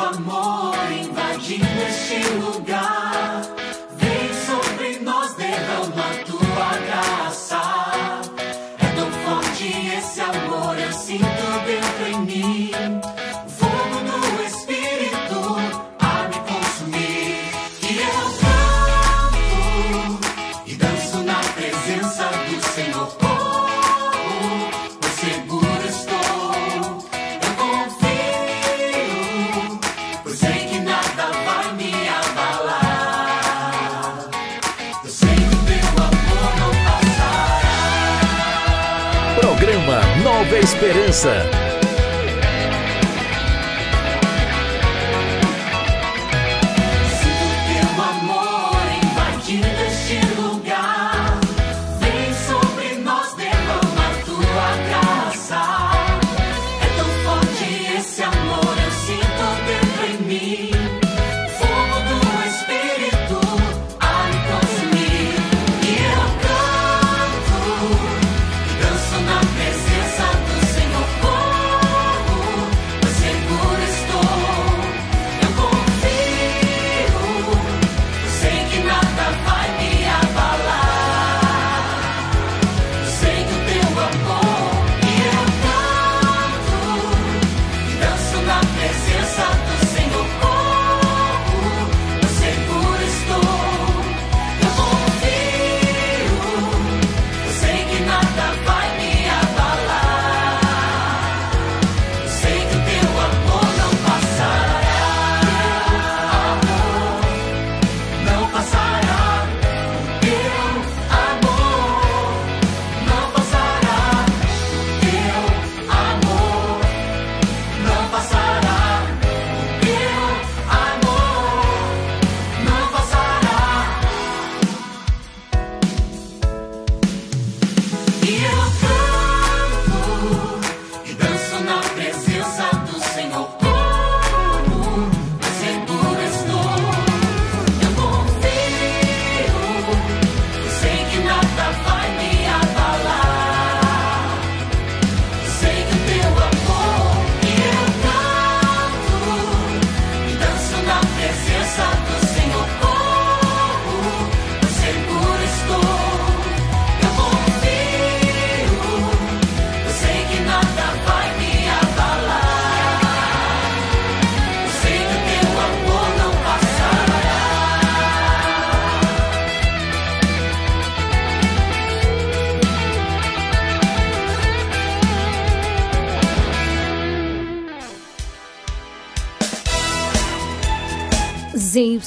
amor invadindo este lugar. esperança.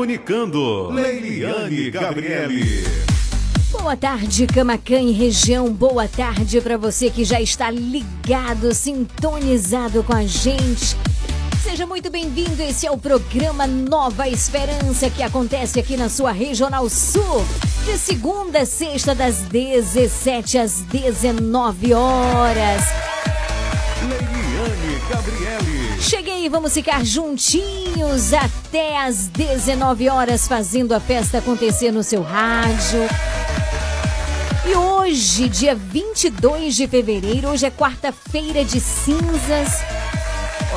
comunicando. Leiliane Gabriele. Boa tarde, Camacan e região. Boa tarde para você que já está ligado, sintonizado com a gente. Seja muito bem-vindo. Esse é o programa Nova Esperança que acontece aqui na sua Regional Sul, de segunda a sexta, das 17 às 19 horas. Leiliane Gabriele. Cheguei, vamos ficar juntinhos até as 19 horas fazendo a festa acontecer no seu rádio. E hoje, dia 22 de fevereiro, hoje é quarta-feira de cinzas.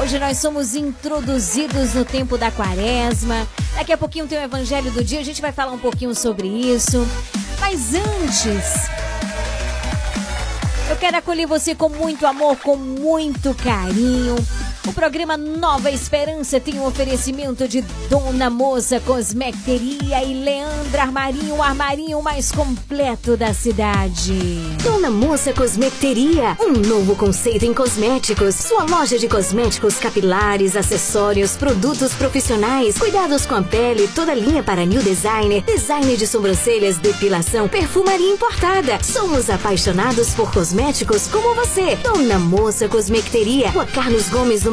Hoje nós somos introduzidos no tempo da quaresma. Daqui a pouquinho tem o evangelho do dia, a gente vai falar um pouquinho sobre isso. Mas antes, eu quero acolher você com muito amor, com muito carinho. O programa Nova Esperança tem um oferecimento de Dona Moça Cosmecteria e Leandra Armarinho, o armarinho mais completo da cidade. Dona Moça Cosmecteria, um novo conceito em cosméticos. Sua loja de cosméticos capilares, acessórios, produtos profissionais, cuidados com a pele, toda linha para new designer, design de sobrancelhas, depilação, perfumaria importada. Somos apaixonados por cosméticos como você. Dona Moça Cosmecteria, Rua Carlos Gomes, no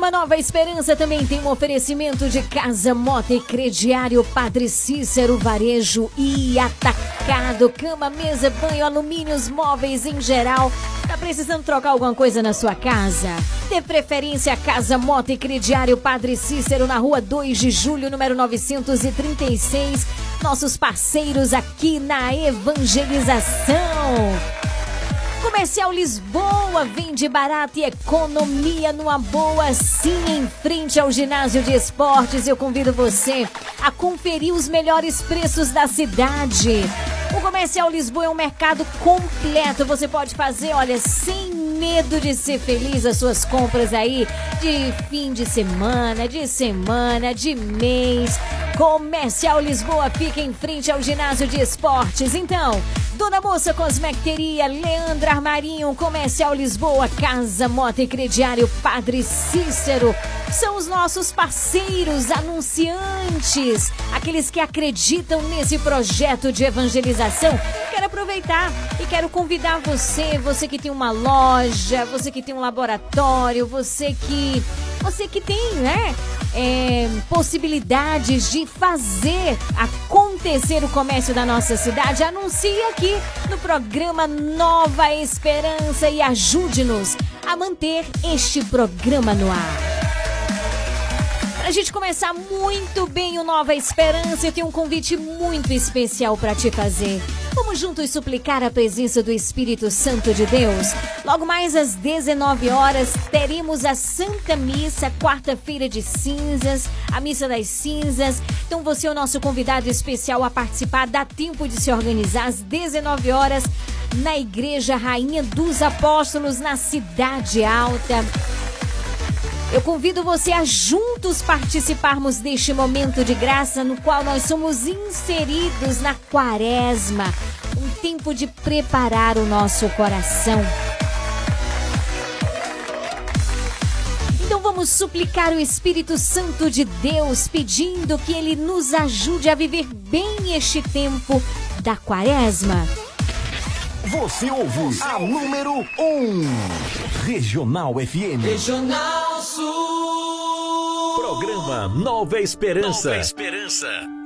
Nova Esperança também tem um oferecimento de Casa Mota e Crediário Padre Cícero Varejo e Atacado, cama, mesa, banho, alumínios, móveis em geral. Tá precisando trocar alguma coisa na sua casa? Dê preferência Casa Mota e Crediário Padre Cícero na rua 2 de julho, número 936. Nossos parceiros aqui na evangelização. Comercial Lisboa vende barato e economia numa boa, sim, em frente ao ginásio de esportes. Eu convido você a conferir os melhores preços da cidade. O Comercial Lisboa é um mercado completo. Você pode fazer, olha, sem medo de ser feliz as suas compras aí de fim de semana, de semana, de mês. Comercial Lisboa fica em frente ao ginásio de esportes. Então, Dona Moça Cosmecteria, Leandra Armarinho, Comercial Lisboa, Casa Mota e Crediário Padre Cícero. São os nossos parceiros, anunciantes, aqueles que acreditam nesse projeto de evangelização. Quero aproveitar e quero convidar você, você que tem uma loja, você que tem um laboratório, você que você que tem, né? É, possibilidades de fazer acontecer o comércio da nossa cidade, anuncie aqui no programa Nova Esperança e ajude-nos a manter este programa no ar. Gente começar muito bem o Nova Esperança, eu tenho um convite muito especial para te fazer. Vamos juntos suplicar a presença do Espírito Santo de Deus. Logo mais às 19 horas teremos a Santa Missa, quarta-feira de cinzas, a Missa das Cinzas. Então você é o nosso convidado especial a participar. Dá tempo de se organizar às 19 horas na Igreja Rainha dos Apóstolos, na Cidade Alta. Eu convido você a juntos participarmos deste momento de graça no qual nós somos inseridos na quaresma, um tempo de preparar o nosso coração. Então vamos suplicar o Espírito Santo de Deus, pedindo que ele nos ajude a viver bem este tempo da quaresma. Você ouve a número 1, um, Regional FM. Regional Sul. Programa Nova Esperança. Nova Esperança.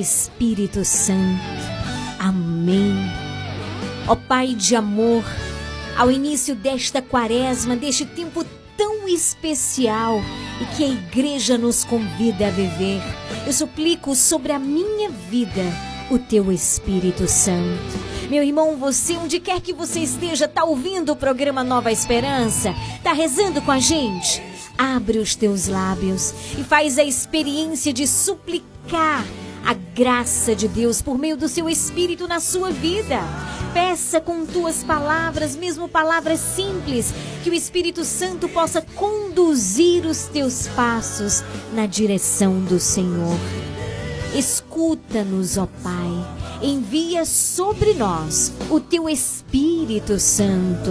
Espírito Santo. Amém. Ó Pai de amor, ao início desta quaresma, deste tempo tão especial e que a igreja nos convida a viver, eu suplico sobre a minha vida o teu Espírito Santo. Meu irmão, você, onde quer que você esteja, está ouvindo o programa Nova Esperança? Está rezando com a gente? Abre os teus lábios e faz a experiência de suplicar graça de Deus por meio do seu Espírito na sua vida. Peça com tuas palavras, mesmo palavras simples, que o Espírito Santo possa conduzir os teus passos na direção do Senhor. Escuta-nos, ó Pai. Envia sobre nós o teu Espírito Santo.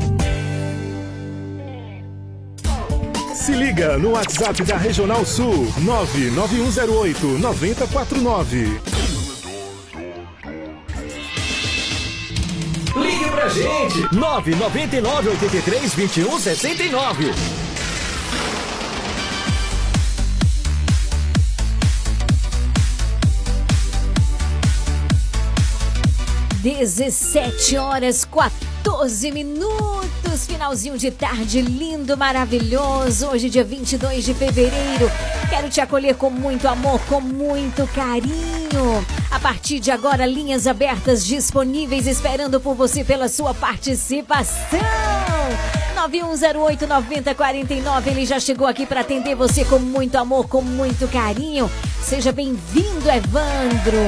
Se liga no WhatsApp da Regional Sul 99108 9049. Ligue pra gente 999 83 21 69. 17 horas 14 minutos. Finalzinho de tarde lindo, maravilhoso. Hoje, dia 22 de fevereiro. Quero te acolher com muito amor, com muito carinho. A partir de agora, linhas abertas disponíveis esperando por você pela sua participação. 9108 9049. Ele já chegou aqui para atender você com muito amor, com muito carinho. Seja bem-vindo, Evandro.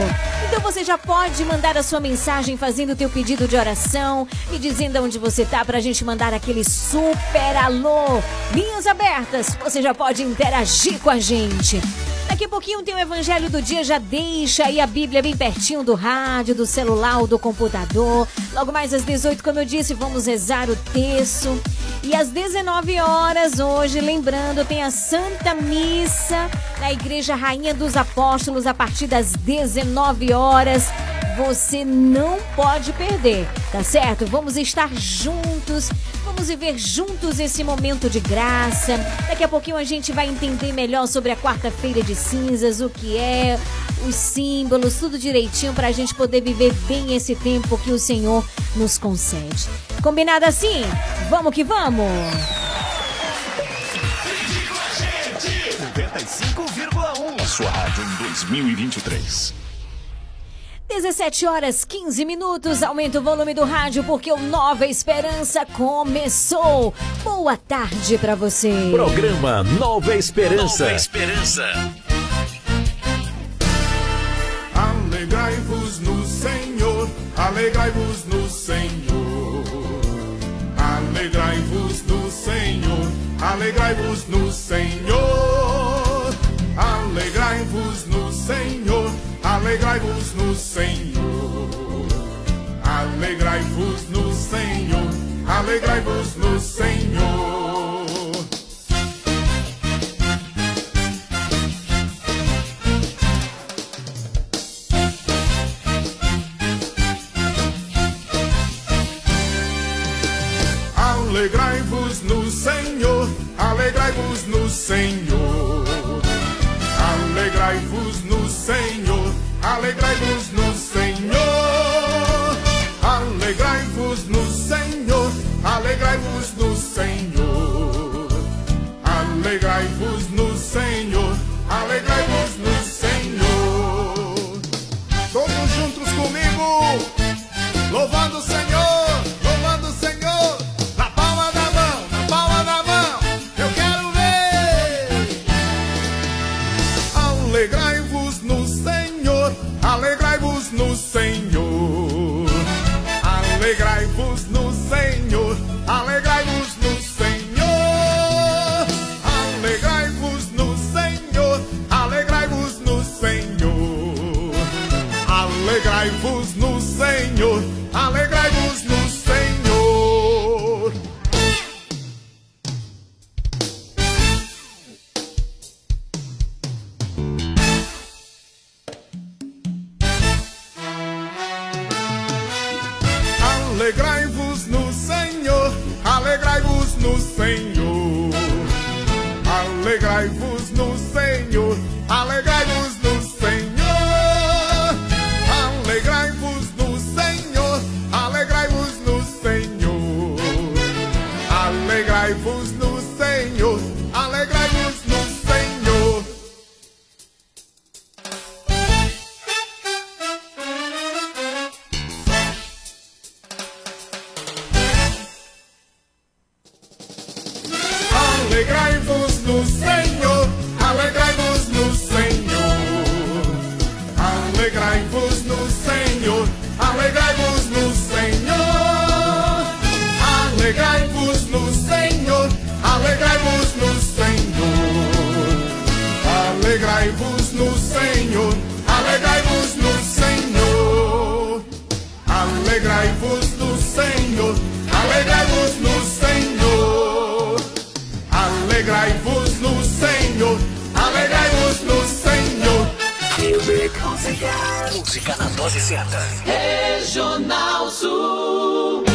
Então você já pode mandar a sua mensagem fazendo o teu pedido de oração e dizendo onde você tá pra gente mandar aquele super alô. Linhas abertas, você já pode interagir com a gente. Daqui a pouquinho tem o Evangelho do Dia, já deixa aí a Bíblia bem pertinho do rádio, do celular ou do computador. Logo mais às 18, como eu disse, vamos rezar o texto. E às 19 horas hoje, lembrando, tem a Santa Missa na Igreja Rainha dos Apóstolos a partir das 19 horas. Você não pode perder, tá certo? Vamos estar juntos, vamos viver juntos esse momento de graça. Daqui a pouquinho a gente vai entender melhor sobre a quarta-feira de cinzas, o que é, os símbolos, tudo direitinho para a gente poder viver bem esse tempo que o Senhor nos concede. Combinado assim? Vamos que vamos! 95,1 a sua rádio em 2023. 17 horas 15 minutos. Aumenta o volume do rádio porque o Nova Esperança começou. Boa tarde para você. Programa Nova Esperança. Nova Esperança. Alegrai-vos no Senhor, alegrai-vos no Senhor. Alegrai-vos no Senhor, alegrai-vos no Senhor. Alegrai-vos no Senhor, alegrai-vos no Senhor. Alegrai-vos no Senhor, alegrai-vos no Senhor. Alegrai-vos no Senhor. Alegrai-vos no Senhor, alegrai-vos no Senhor. Dose certa. Regional Sul.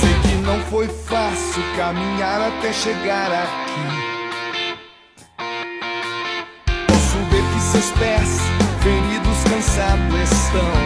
Sei que não foi fácil caminhar até chegar aqui. Posso ver que seus pés, feridos, cansados estão.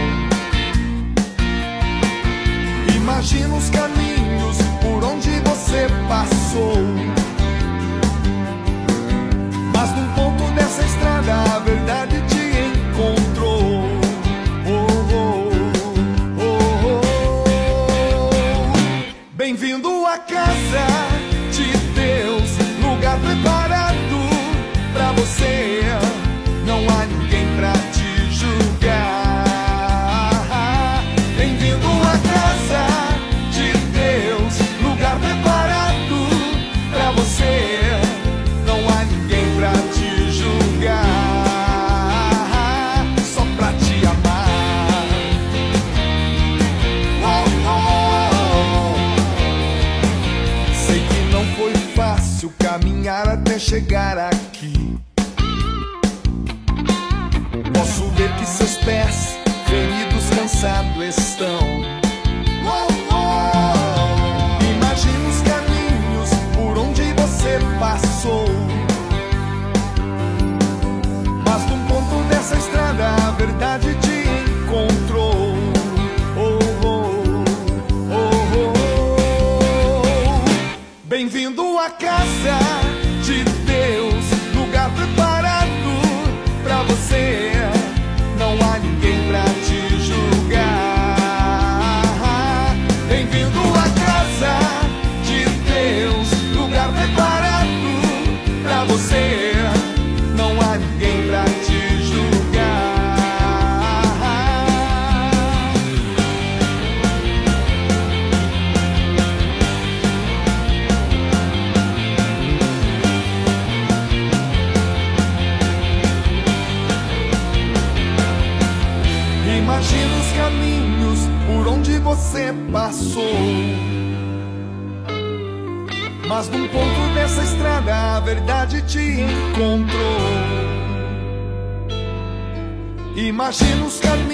Verdade te encontrou. Imagina os caminhos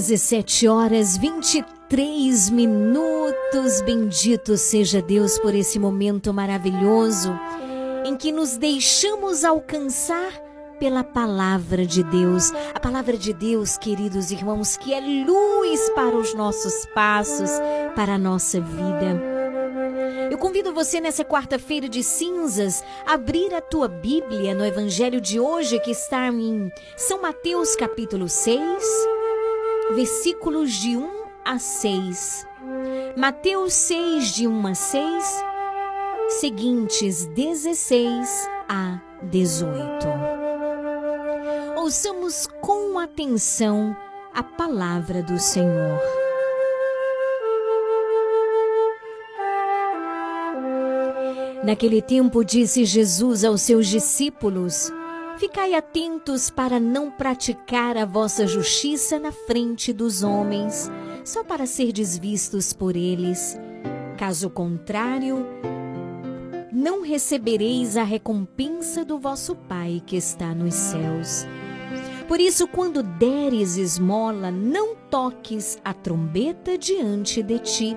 Dezessete horas 23 minutos. Bendito seja Deus por esse momento maravilhoso em que nos deixamos alcançar pela palavra de Deus. A palavra de Deus, queridos irmãos, que é luz para os nossos passos, para a nossa vida. Eu convido você nessa quarta-feira de cinzas a abrir a tua Bíblia no Evangelho de hoje, que está em São Mateus capítulo 6, versículos de 1 a 6. Mateus 6, de 1 a 6, seguintes 16 a 18. Ouçamos com atenção a palavra do Senhor. Naquele tempo disse Jesus aos seus discípulos: Ficai atentos para não praticar a vossa justiça na frente dos homens, só para ser vistos por eles. Caso contrário, não recebereis a recompensa do vosso Pai que está nos céus. Por isso, quando deres esmola, não toques a trombeta diante de ti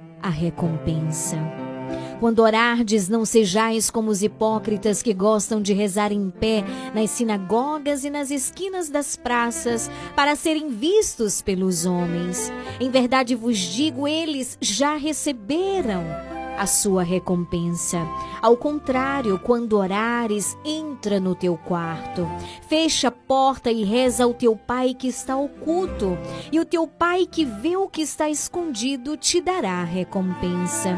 a recompensa. Quando orardes, não sejais como os hipócritas que gostam de rezar em pé nas sinagogas e nas esquinas das praças para serem vistos pelos homens. Em verdade vos digo, eles já receberam a sua recompensa. Ao contrário, quando orares, entra no teu quarto, fecha a porta e reza ao teu pai que está oculto, e o teu pai que vê o que está escondido te dará recompensa.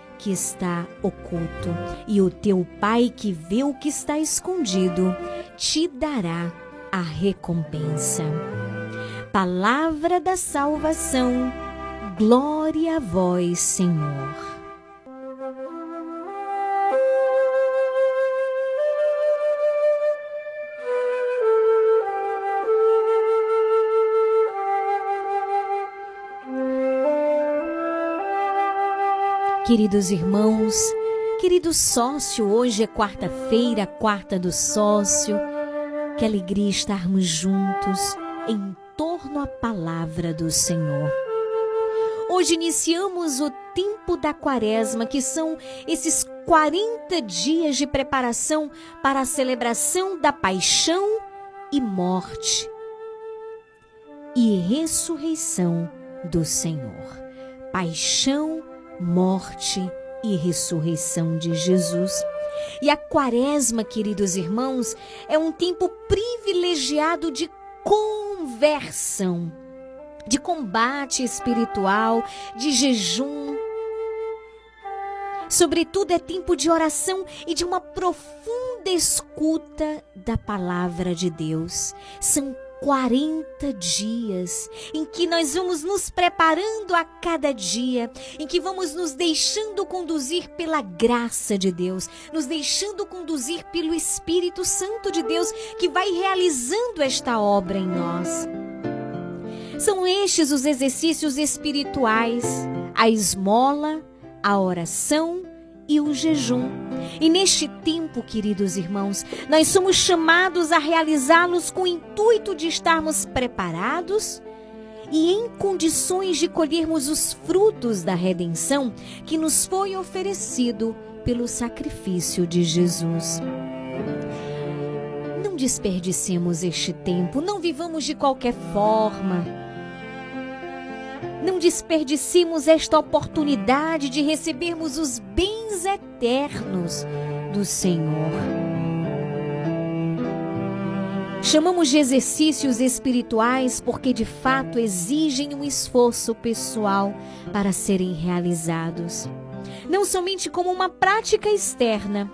que está oculto, e o teu Pai que vê o que está escondido te dará a recompensa. Palavra da salvação, glória a vós, Senhor. Queridos irmãos, querido sócio, hoje é quarta-feira, quarta do sócio. Que alegria estarmos juntos em torno à palavra do Senhor. Hoje iniciamos o tempo da quaresma, que são esses 40 dias de preparação para a celebração da paixão e morte e ressurreição do Senhor. Paixão morte e ressurreição de Jesus. E a quaresma, queridos irmãos, é um tempo privilegiado de conversão, de combate espiritual, de jejum. Sobretudo, é tempo de oração e de uma profunda escuta da palavra de Deus. São 40 dias em que nós vamos nos preparando a cada dia, em que vamos nos deixando conduzir pela graça de Deus, nos deixando conduzir pelo Espírito Santo de Deus que vai realizando esta obra em nós. São estes os exercícios espirituais: a esmola, a oração e o jejum. E neste tempo, queridos irmãos, nós somos chamados a realizá-los com o intuito de estarmos preparados e em condições de colhermos os frutos da redenção que nos foi oferecido pelo sacrifício de Jesus. Não desperdicemos este tempo, não vivamos de qualquer forma não desperdicemos esta oportunidade de recebermos os bens eternos do Senhor. Chamamos de exercícios espirituais porque de fato exigem um esforço pessoal para serem realizados. Não somente como uma prática externa,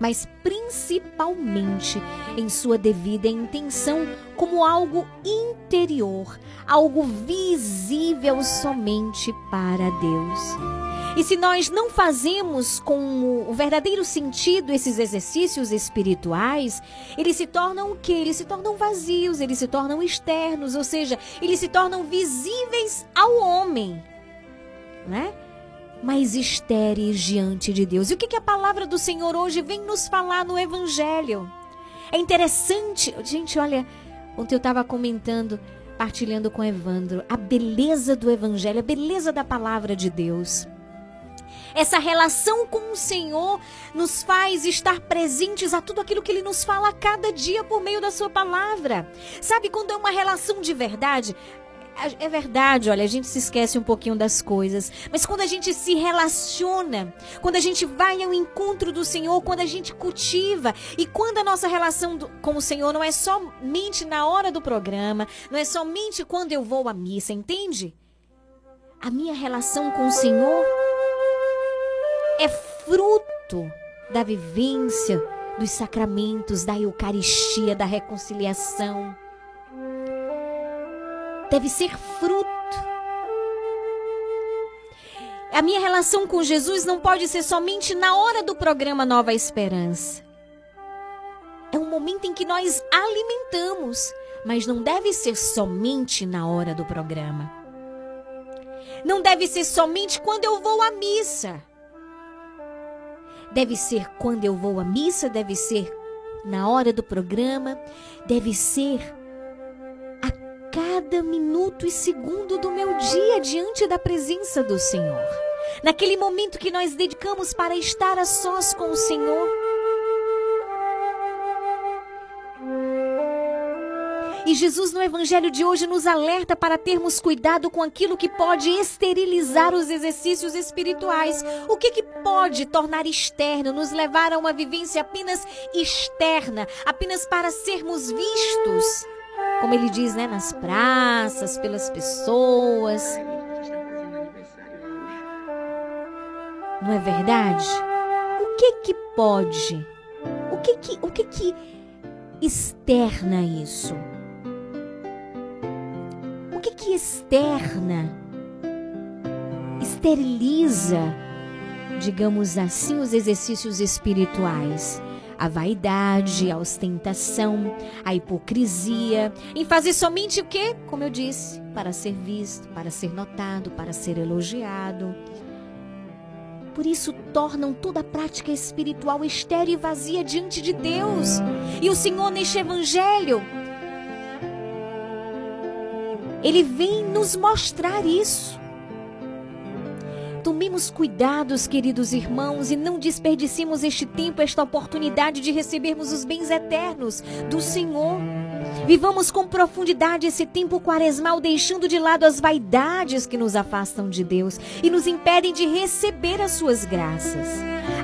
mas principalmente em sua devida intenção como algo interior, algo visível somente para Deus. E se nós não fazemos com o verdadeiro sentido esses exercícios espirituais, eles se tornam o que? Eles se tornam vazios, eles se tornam externos, ou seja, eles se tornam visíveis ao homem, né? Mais estéreis diante de Deus. E o que, que a palavra do Senhor hoje vem nos falar no Evangelho? É interessante, gente, olha, ontem eu estava comentando, partilhando com Evandro, a beleza do Evangelho, a beleza da palavra de Deus. Essa relação com o Senhor nos faz estar presentes a tudo aquilo que Ele nos fala a cada dia por meio da Sua palavra. Sabe, quando é uma relação de verdade, é verdade, olha, a gente se esquece um pouquinho das coisas, mas quando a gente se relaciona, quando a gente vai ao encontro do Senhor, quando a gente cultiva e quando a nossa relação com o Senhor não é somente na hora do programa, não é somente quando eu vou à missa, entende? A minha relação com o Senhor é fruto da vivência dos sacramentos, da Eucaristia, da reconciliação. Deve ser fruto. A minha relação com Jesus não pode ser somente na hora do programa Nova Esperança. É um momento em que nós alimentamos, mas não deve ser somente na hora do programa. Não deve ser somente quando eu vou à missa. Deve ser quando eu vou à missa, deve ser na hora do programa, deve ser cada minuto e segundo do meu dia diante da presença do Senhor. Naquele momento que nós dedicamos para estar a sós com o Senhor. E Jesus no evangelho de hoje nos alerta para termos cuidado com aquilo que pode esterilizar os exercícios espirituais. O que, que pode tornar externo, nos levar a uma vivência apenas externa, apenas para sermos vistos. Como ele diz, né, nas praças, pelas pessoas. Não é verdade? O que que pode? O que que, o que que externa isso? O que que externa? Esteriliza, digamos assim, os exercícios espirituais. A vaidade, a ostentação, a hipocrisia, em fazer somente o que? Como eu disse, para ser visto, para ser notado, para ser elogiado. Por isso tornam toda a prática espiritual estéril e vazia diante de Deus. E o Senhor, neste Evangelho, ele vem nos mostrar isso. Tomemos cuidados, queridos irmãos, e não desperdicemos este tempo, esta oportunidade de recebermos os bens eternos do Senhor. Vivamos com profundidade esse tempo quaresmal, deixando de lado as vaidades que nos afastam de Deus e nos impedem de receber as suas graças.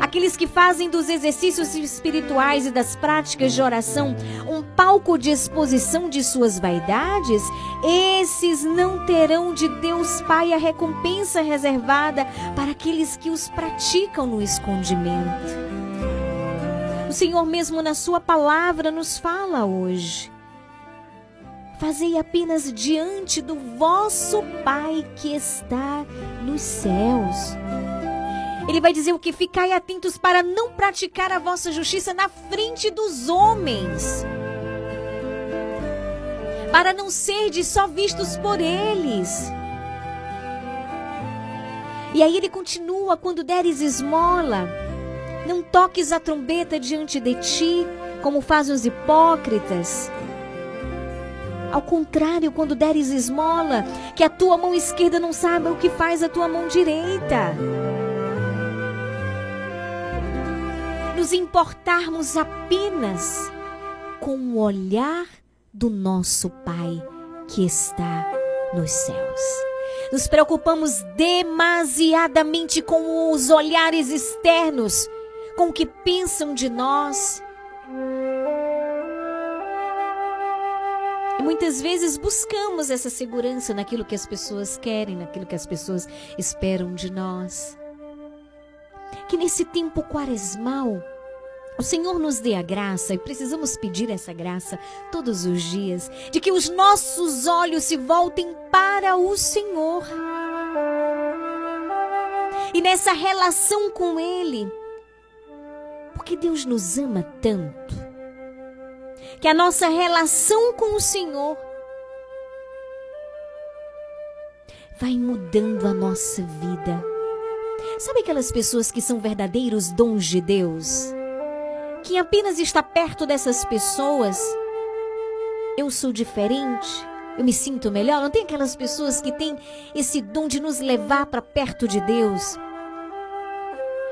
Aqueles que fazem dos exercícios espirituais e das práticas de oração um palco de exposição de suas vaidades, esses não terão de Deus Pai a recompensa reservada para aqueles que os praticam no escondimento. O Senhor mesmo na sua palavra nos fala hoje. Fazei apenas diante do vosso Pai que está nos céus. Ele vai dizer o que? Ficai atentos para não praticar a vossa justiça na frente dos homens. Para não serdes só vistos por eles. E aí ele continua: quando deres esmola, não toques a trombeta diante de ti, como fazem os hipócritas ao contrário, quando deres esmola, que a tua mão esquerda não saiba o que faz a tua mão direita. Nos importarmos apenas com o olhar do nosso Pai que está nos céus. Nos preocupamos demasiadamente com os olhares externos, com o que pensam de nós muitas vezes buscamos essa segurança naquilo que as pessoas querem, naquilo que as pessoas esperam de nós. Que nesse tempo quaresmal, o Senhor nos dê a graça, e precisamos pedir essa graça todos os dias, de que os nossos olhos se voltem para o Senhor. E nessa relação com Ele, porque Deus nos ama tanto, que a nossa relação com o Senhor vai mudando a nossa vida, Sabe aquelas pessoas que são verdadeiros dons de Deus? Que apenas está perto dessas pessoas, eu sou diferente, eu me sinto melhor. Não tem aquelas pessoas que têm esse dom de nos levar para perto de Deus?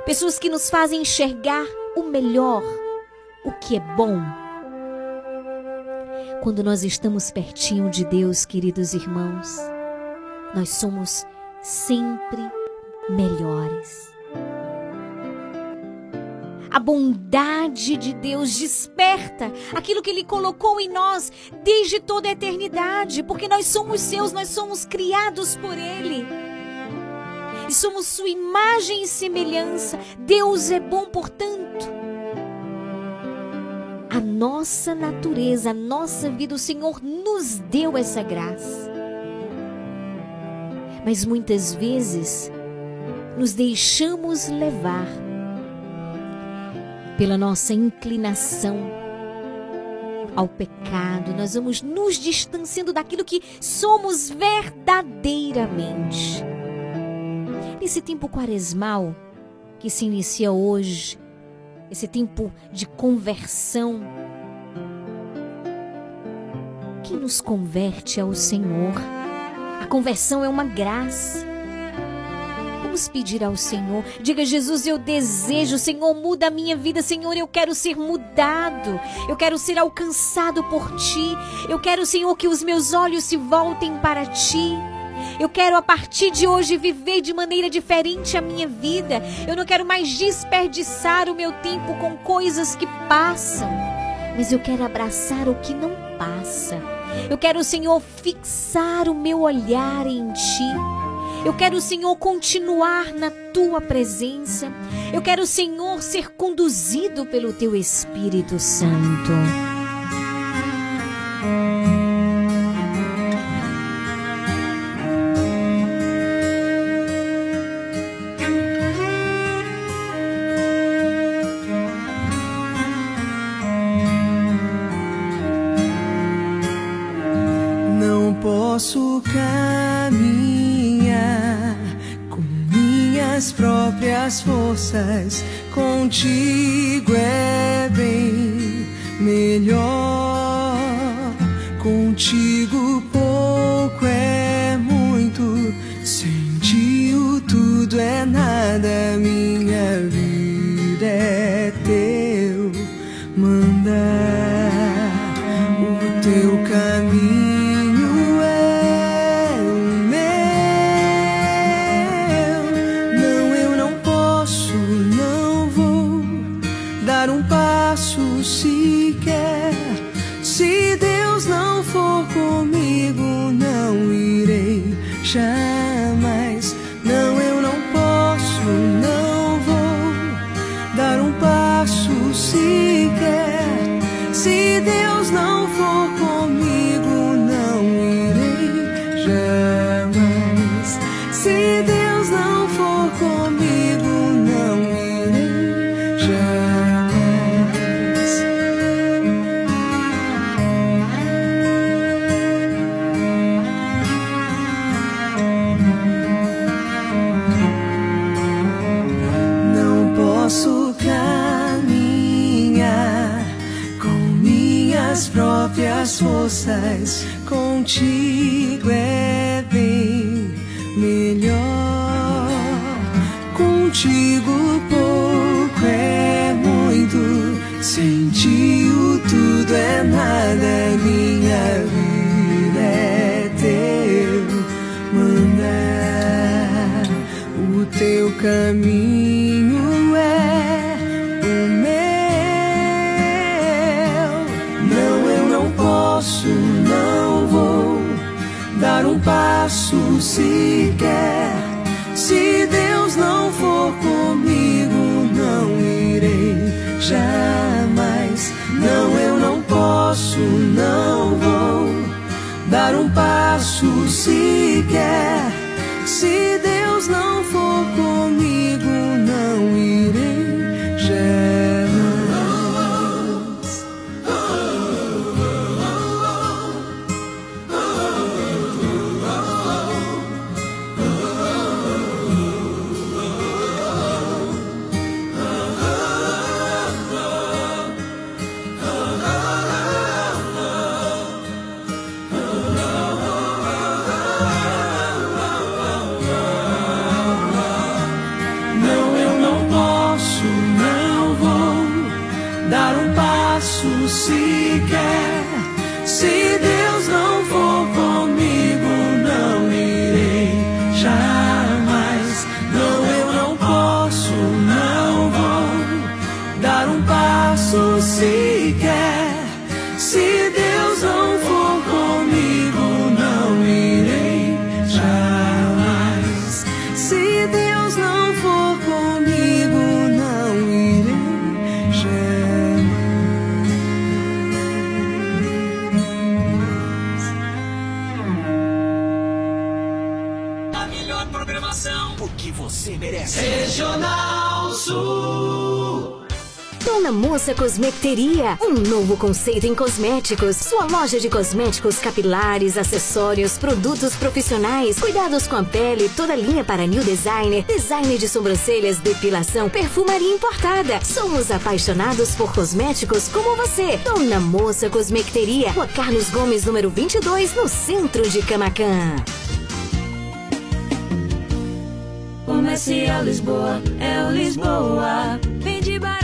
Pessoas que nos fazem enxergar o melhor, o que é bom. Quando nós estamos pertinho de Deus, queridos irmãos, nós somos sempre melhores. A bondade de Deus desperta aquilo que Ele colocou em nós desde toda a eternidade, porque nós somos seus, nós somos criados por Ele. E somos Sua imagem e semelhança. Deus é bom, portanto. A nossa natureza, a nossa vida, o Senhor nos deu essa graça. Mas muitas vezes nos deixamos levar pela nossa inclinação ao pecado, nós vamos nos distanciando daquilo que somos verdadeiramente. Nesse tempo quaresmal que se inicia hoje, esse tempo de conversão, que nos converte ao Senhor. A conversão é uma graça. Vamos pedir ao Senhor. Diga, Jesus, eu desejo, Senhor, muda a minha vida, Senhor, eu quero ser mudado. Eu quero ser alcançado por ti. Eu quero, Senhor, que os meus olhos se voltem para ti. Eu quero a partir de hoje viver de maneira diferente a minha vida. Eu não quero mais desperdiçar o meu tempo com coisas que passam, mas eu quero abraçar o que não passa. Eu quero, Senhor, fixar o meu olhar em ti. Eu quero, Senhor, continuar na tua presença. Eu quero, Senhor, ser conduzido pelo teu Espírito Santo. eyes passo sequer. Moça Cosmeteria, um novo conceito em cosméticos. Sua loja de cosméticos capilares, acessórios, produtos profissionais, cuidados com a pele, toda linha para new designer, design de sobrancelhas, depilação, perfumaria importada. Somos apaixonados por cosméticos como você. Dona Moça Cosmeteria, Rua Carlos Gomes, número 22, no centro de Camacan. Comercial Lisboa, é o Lisboa. Barato, economia numa boa.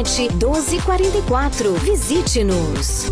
1244. Visite-nos.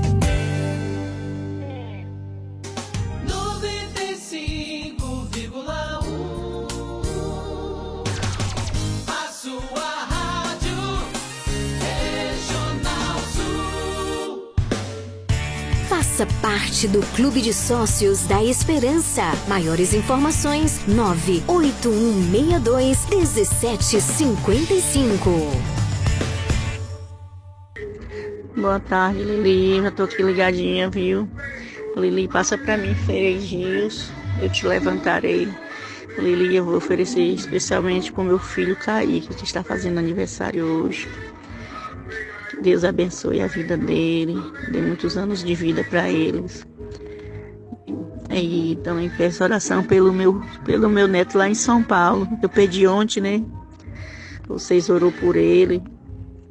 Faça parte do Clube de Sócios da Esperança. Maiores informações: 98162 1755. Boa tarde, Lili. Já tô aqui ligadinha, viu? Lili, passa pra mim, Feregios. Eu te levantarei. Lili, eu vou oferecer especialmente pro meu filho Kaique, que está fazendo aniversário hoje. Deus abençoe a vida dele, dê muitos anos de vida para eles. E também peço oração pelo meu, pelo meu neto lá em São Paulo. Eu pedi ontem, né? Vocês orou por ele.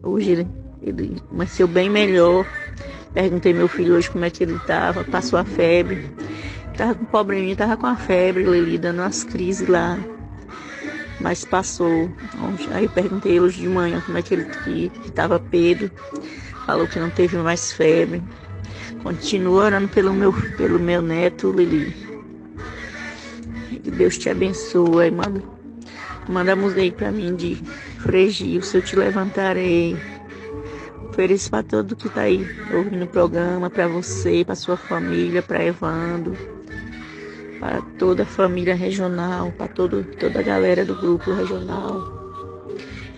Hoje ele, ele amanheceu bem melhor. Perguntei meu filho hoje como é que ele estava, passou a febre. Tava com probleminha, tava com a febre, Lili, dando umas crises lá. Mas passou. Aí eu perguntei hoje de manhã como é que ele que, que tava Pedro. Falou que não teve mais febre. Continua orando pelo meu, pelo meu neto, Lili. Que Deus te abençoe. Manda, manda a música aí pra mim de Fregio, se eu te levantarei. Ofereço para todo que tá aí ouvindo o programa, para você, para sua família, para Evando para toda a família regional, para todo, toda a galera do grupo regional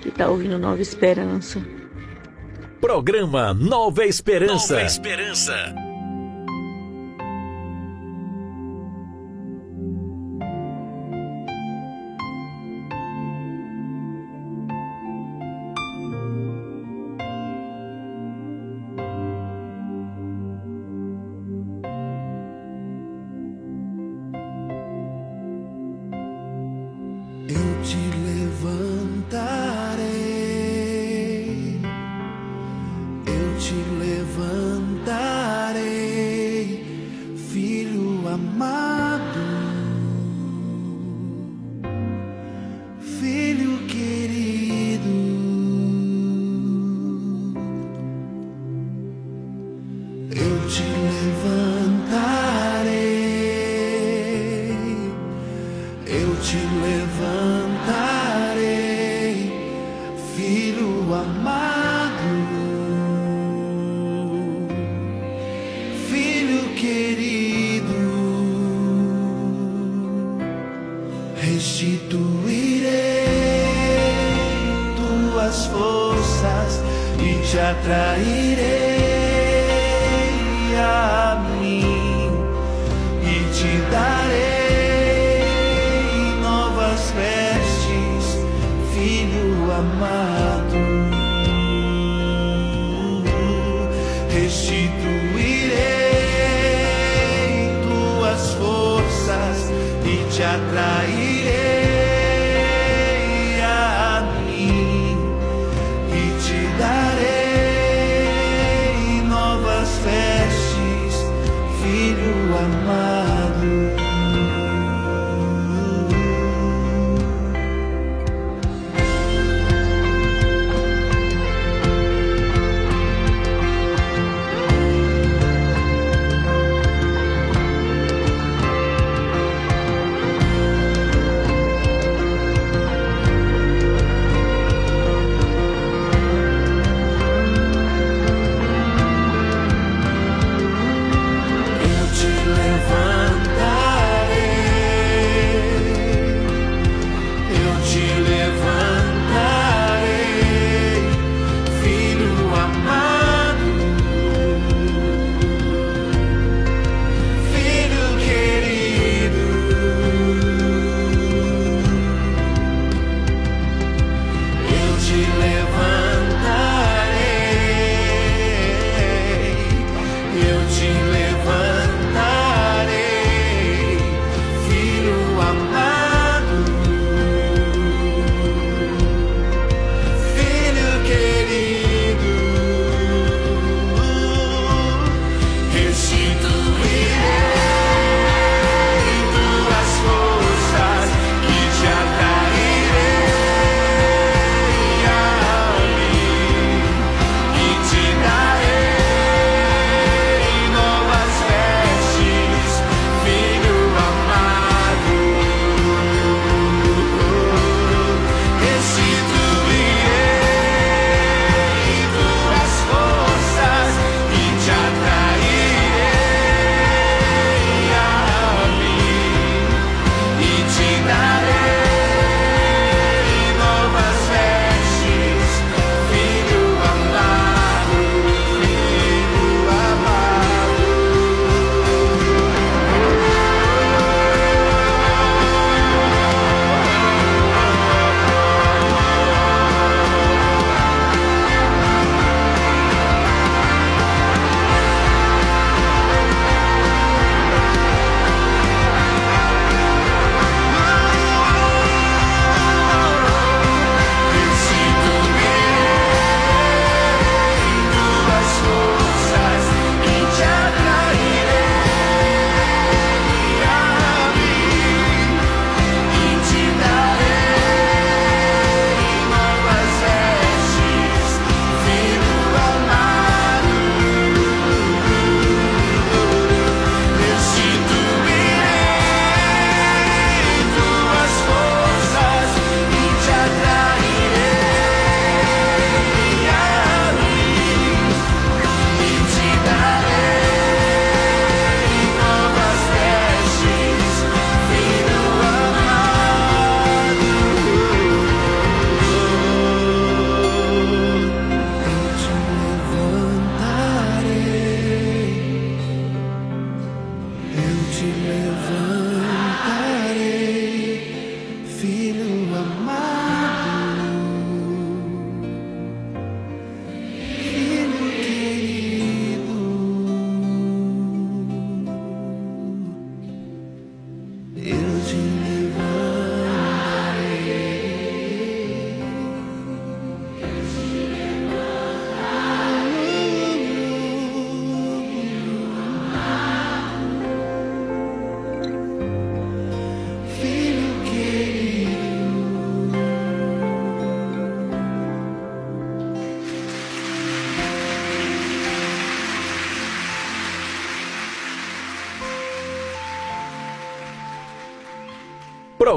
que está ouvindo Nova Esperança. Programa Nova Esperança. Nova Esperança.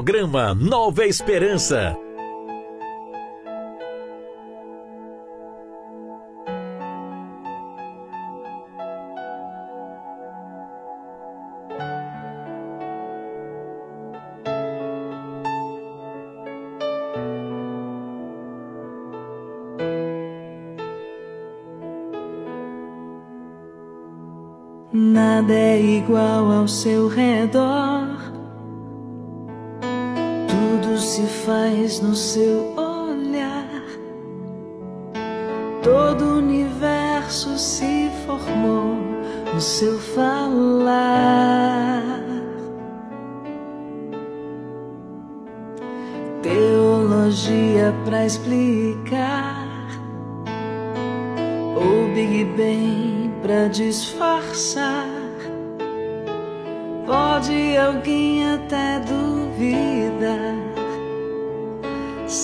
Programa Nova Esperança. Nada é igual ao seu redor. Faz no seu olhar. Todo o universo se formou no seu falar. Teologia pra explicar. O Big Bang pra disfarçar. Pode alguém até duvidar.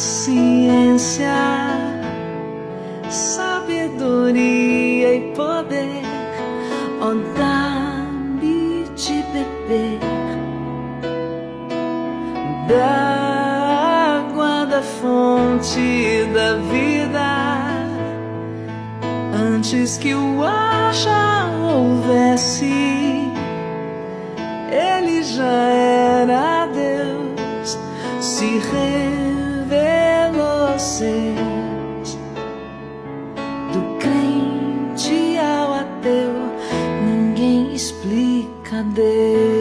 a ciência, sabedoria e poder, ó dá-me de beber da água da fonte da vida. Antes que o ar já houvesse ele já era Deus se revelou seus do crente ao ateu ninguém explica Deus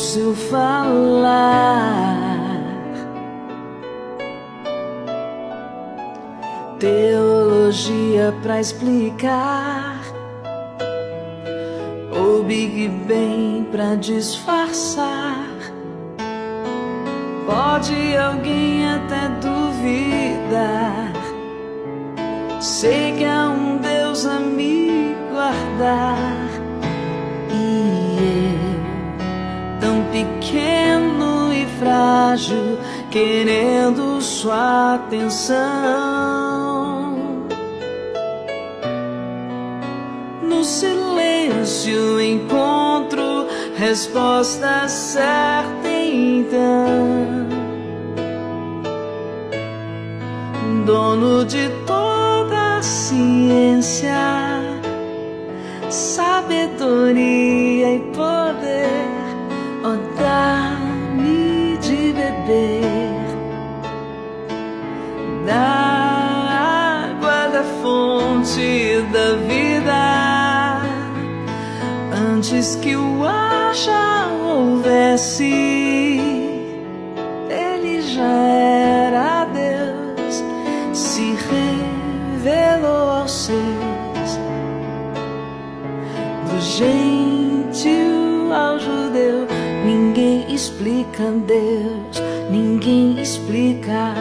seu falar. Teologia pra explicar. O Big Bang pra disfarçar. Pode alguém até duvidar. Sei que há um Deus a me guardar. Pequeno e frágil, querendo sua atenção. No silêncio encontro resposta certa então. Dono de toda a ciência, sabedoria e poder, beber da água da fonte da vida antes que o ar já houvesse ele já era Deus se revelou aos seus. Do gentil explica Deus, ninguém explica.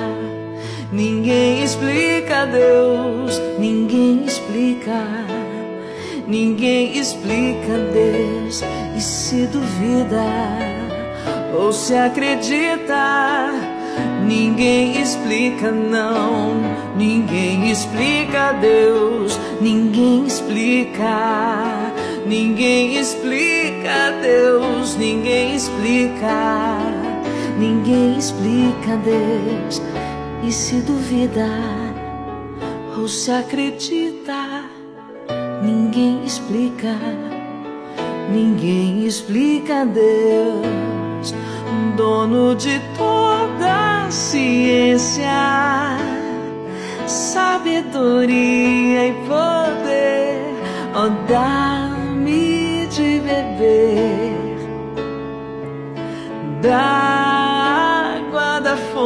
Ninguém explica Deus, ninguém explica. Ninguém explica Deus e se duvida ou se acredita. Ninguém explica, não. Ninguém explica Deus, ninguém explica. Ninguém explica Deus, ninguém explica. Ninguém explica Deus e se duvida ou se acredita. Ninguém explica, ninguém explica Deus, dono de toda a ciência, sabedoria e poder. Oh, dá-me de beber da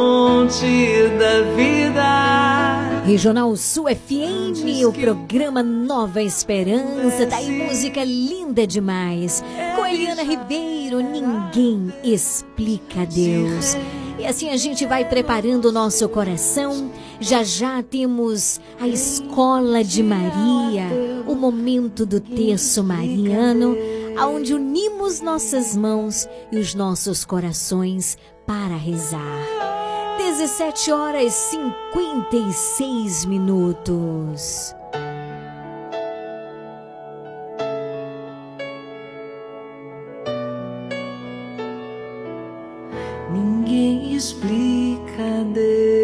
fonte da vida. Regional Sul FM, o programa Nova Esperança, tá aí música linda demais. Com Eliana Ribeiro, ninguém explica Deus. E assim a gente vai preparando o nosso coração. Já já temos a Escola de Maria, o momento do terço mariano, aonde unimos nossas mãos e os nossos corações para rezar. 17 horas 56 minutos. Ninguém explica Deus.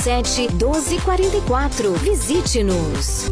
99807 1244. Visite-nos.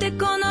economia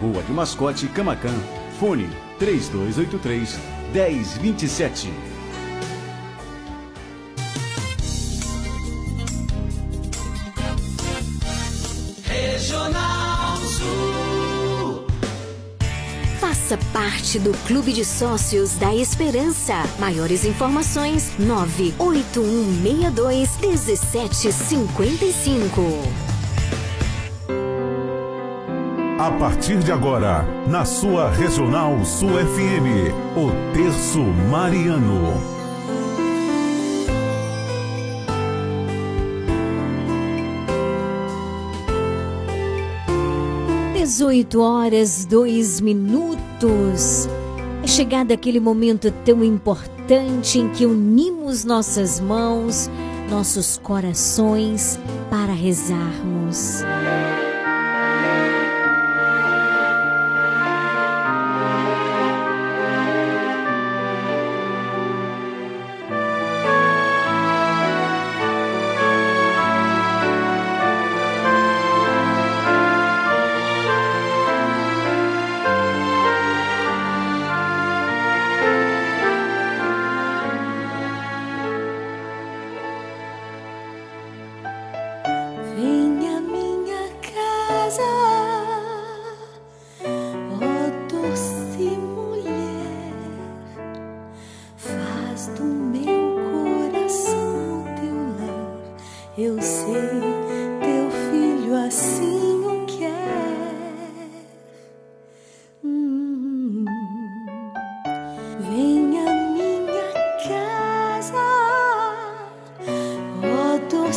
Rua de Mascote, Camacan. Fone 3283 1027. Regional Sul. Faça parte do Clube de Sócios da Esperança. Maiores informações: 98162 1755. A partir de agora, na sua Regional Sul FM, o Terço Mariano. 18 horas, 2 minutos. É chegado aquele momento tão importante em que unimos nossas mãos, nossos corações para rezarmos. Vem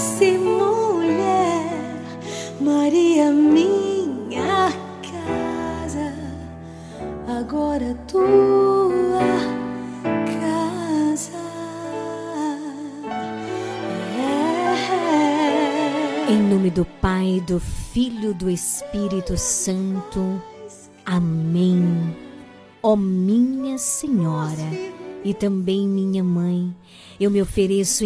Doce mulher, Maria, minha casa, agora tua casa. É. Em nome do Pai, do Filho, do Espírito Santo. Amém. Ó minha Senhora e também minha mãe, eu me ofereço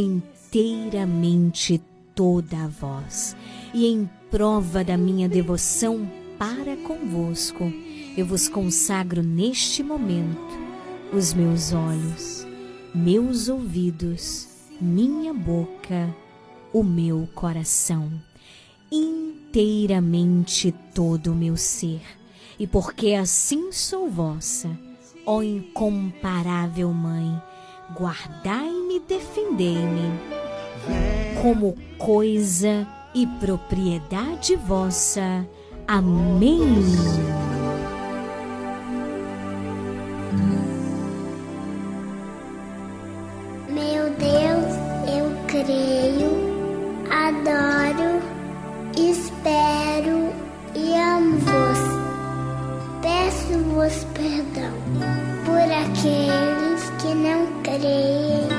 inteiramente toda a vós e em prova da minha devoção para convosco, eu vos consagro neste momento os meus olhos, meus ouvidos, minha boca, o meu coração, inteiramente todo o meu ser. E porque assim sou vossa, ó incomparável Mãe, guardai-me defendei-me como coisa e propriedade vossa. Amém. Meu Deus, eu creio, adoro, espero e amo-vos. Peço-vos perdão por aqueles que não creem,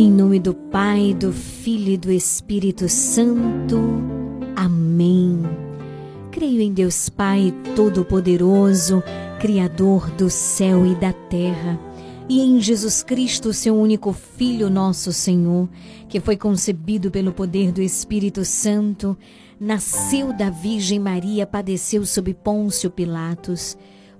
Em nome do Pai, do Filho e do Espírito Santo. Amém. Creio em Deus Pai Todo-Poderoso, Criador do céu e da terra, e em Jesus Cristo, seu único Filho, nosso Senhor, que foi concebido pelo poder do Espírito Santo, nasceu da Virgem Maria, padeceu sob Pôncio Pilatos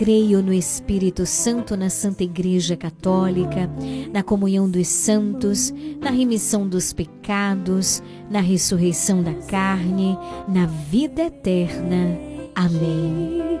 Creio no Espírito Santo, na Santa Igreja Católica, na comunhão dos santos, na remissão dos pecados, na ressurreição da carne, na vida eterna. Amém.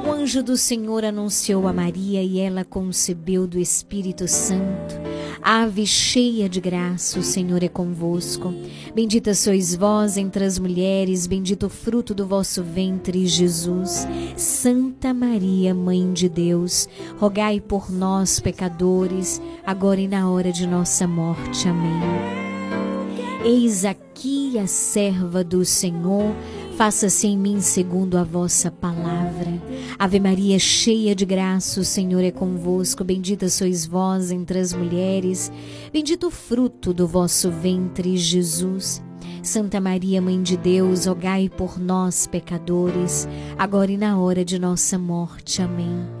Anjo do Senhor anunciou a Maria e ela concebeu do Espírito Santo. Ave cheia de graça, o Senhor é convosco. Bendita sois vós entre as mulheres, bendito o fruto do vosso ventre, Jesus. Santa Maria, Mãe de Deus, rogai por nós, pecadores, agora e na hora de nossa morte. Amém. Eis aqui a serva do Senhor Faça-se em mim segundo a vossa palavra. Ave Maria, cheia de graça, o Senhor é convosco. Bendita sois vós entre as mulheres. Bendito o fruto do vosso ventre, Jesus. Santa Maria, Mãe de Deus, rogai por nós, pecadores, agora e na hora de nossa morte. Amém.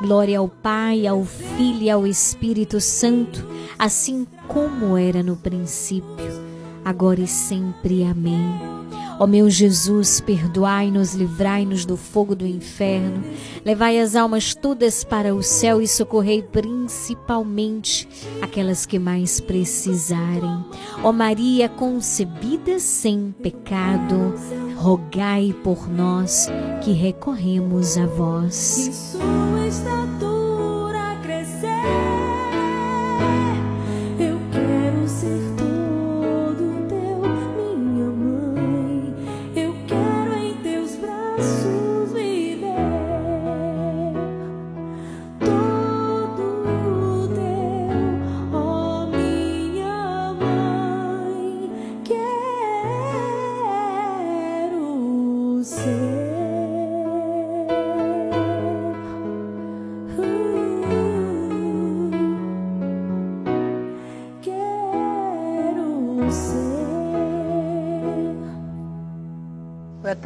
Glória ao Pai, ao Filho e ao Espírito Santo, assim como era no princípio, agora e sempre. Amém. Ó meu Jesus, perdoai-nos, livrai-nos do fogo do inferno, levai as almas todas para o céu e socorrei principalmente aquelas que mais precisarem. Ó Maria concebida sem pecado, rogai por nós que recorremos a vós.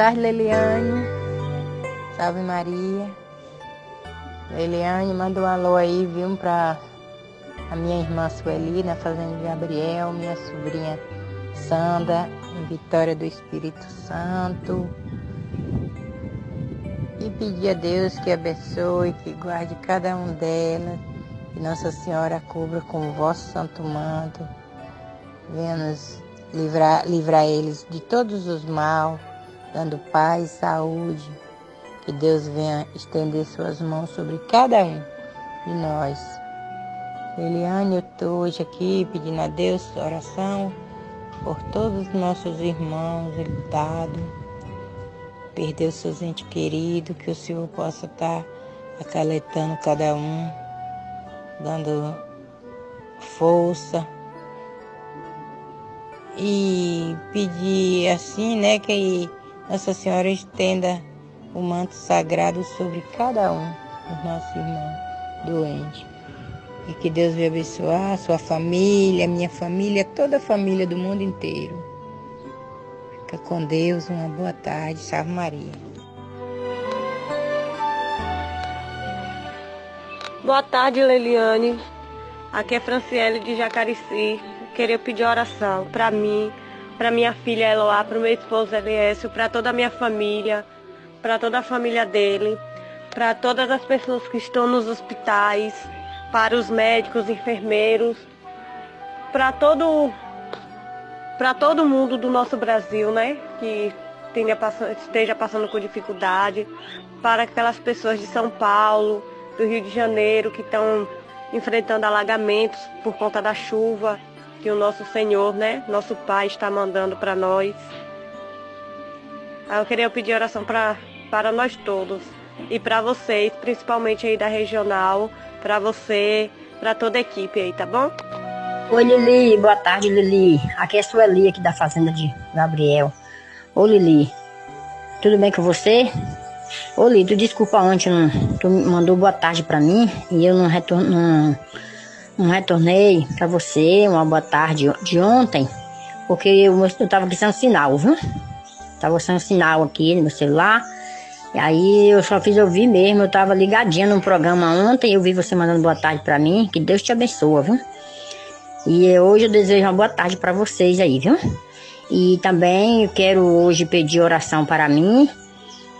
Tarde, Leliane. Salve Maria. Leliane, manda um alô aí, viu, pra a minha irmã Sueli, na Fazenda de Gabriel, minha sobrinha Sandra, em Vitória do Espírito Santo. E pedir a Deus que abençoe, que guarde cada um delas, que Nossa Senhora cubra com o vosso santo manto. Venha nos livrar, livrar eles de todos os mal dando paz, saúde. Que Deus venha estender suas mãos sobre cada um de nós. Eliane, eu estou hoje aqui pedindo a Deus oração por todos os nossos irmãos lutados, perdeu seus entes queridos, que o Senhor possa estar acaletando cada um, dando força. E pedir assim, né, que nossa Senhora estenda o manto sagrado sobre cada um dos nossos irmãos doentes. E que Deus venha abençoar sua família, minha família, toda a família do mundo inteiro. Fica com Deus, uma boa tarde. Salve Maria. Boa tarde, Leliane. Aqui é Franciele de Jacarici. Queria pedir oração para mim, para minha filha Eloá, para o meu esposo Eliécio, para toda a minha família, para toda a família dele, para todas as pessoas que estão nos hospitais, para os médicos, enfermeiros, para todo para todo mundo do nosso Brasil, né, que esteja passando com dificuldade, para aquelas pessoas de São Paulo, do Rio de Janeiro que estão enfrentando alagamentos por conta da chuva que o nosso Senhor, né, nosso Pai está mandando para nós. Eu queria pedir oração pra, para nós todos e para vocês, principalmente aí da regional, para você, para toda a equipe aí, tá bom? Oi, Lili. Boa tarde, Lili. Aqui é a Sueli, aqui da Fazenda de Gabriel. Ô, Lili. Tudo bem com você? Ô, Lili, tu desculpa ontem, não, tu mandou boa tarde pra mim e eu não, retor não, não retornei pra você uma boa tarde de ontem, porque eu, eu tava aqui sem sinal, viu? Tava sem sinal aqui no meu celular. E aí eu só fiz ouvir mesmo, eu tava ligadinha num programa ontem, eu vi você mandando boa tarde pra mim, que Deus te abençoe, viu? E hoje eu desejo uma boa tarde para vocês aí, viu? E também eu quero hoje pedir oração para mim,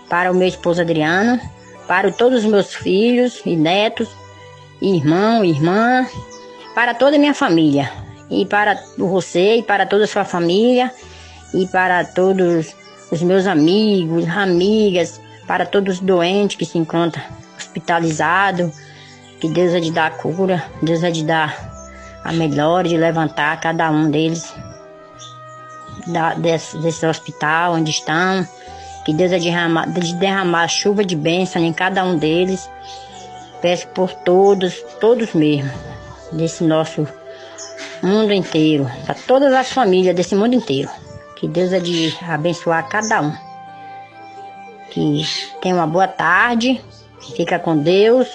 para o meu esposo Adriano, para todos os meus filhos e netos, irmão, irmã, para toda a minha família. E para você e para toda a sua família, e para todos os meus amigos, amigas, para todos os doentes que se encontram hospitalizados. Que Deus é de dar cura, Deus é de dar a melhor, de levantar cada um deles da, desse, desse hospital onde estão. Que Deus é de derramar, de derramar chuva de bênção em cada um deles. Peço por todos, todos mesmo, desse nosso mundo inteiro, para todas as famílias desse mundo inteiro. Que Deus é de abençoar cada um. Que tenha uma boa tarde, fica com Deus.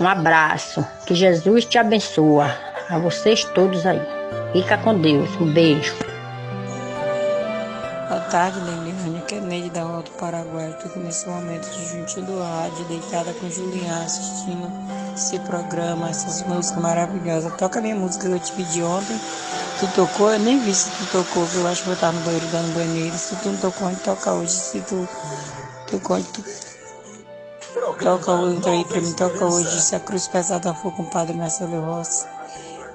Um abraço, que Jesus te abençoe. A vocês todos aí. Fica com Deus. Um beijo. Boa tarde. Paraguai. Estou nesse momento junto do rádio, deitada com Juliana, assistindo esse programa, essas músicas maravilhosas. Toca a minha música que eu te pedi ontem. Tu tocou? Eu nem vi se tu tocou, viu? Eu acho que eu tava no banheiro dando banheiro. Se tu não tocou, então toca hoje. Se tu tocou, tu toca outra aí pra mim, toca hoje. Se a cruz pesada for com o Padre Marcelo Rossi.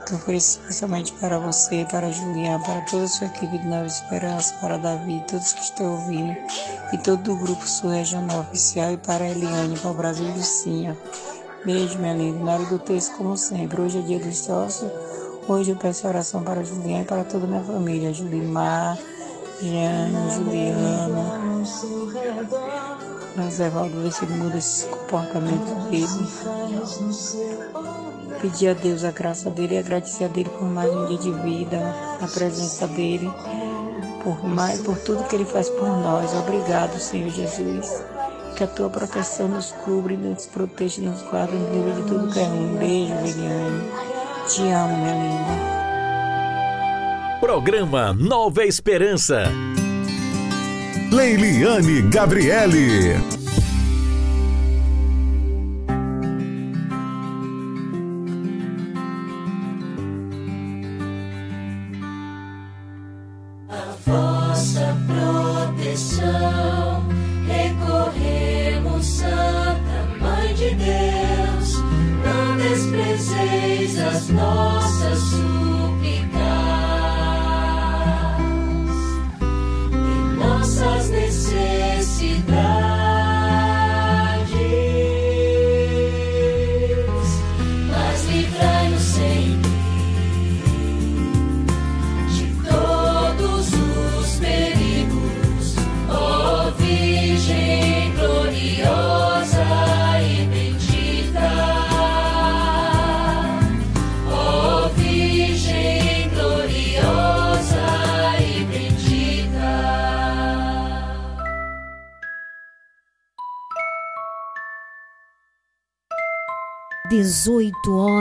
Que ofereço especialmente para você, para Juliana, para toda a sua equipe de Nova Esperança, para Davi, todos que estão ouvindo, e todo o grupo Sul Regional Oficial, e para Eliane, para o Brasil do Cinha. Beijo, minha linda. Na hora do texto, como sempre. Hoje é dia dos sócios. Hoje eu peço oração para Juliana e para toda a minha família. Julimar, Jane, Juliana. Mas Evaldo, ver se ele muda esse comportamento dele pedir a Deus a graça dele e agradecer a dele por mais um dia de vida, a presença dele, por mais, por tudo que ele faz por nós. Obrigado, Senhor Jesus. Que a tua proteção nos cubra, nos proteja, nos guarde, nos livre de tudo que é ruim. Beijo, Liliane. Te amo, minha linda. Programa Nova Esperança. Leiliane Gabriele.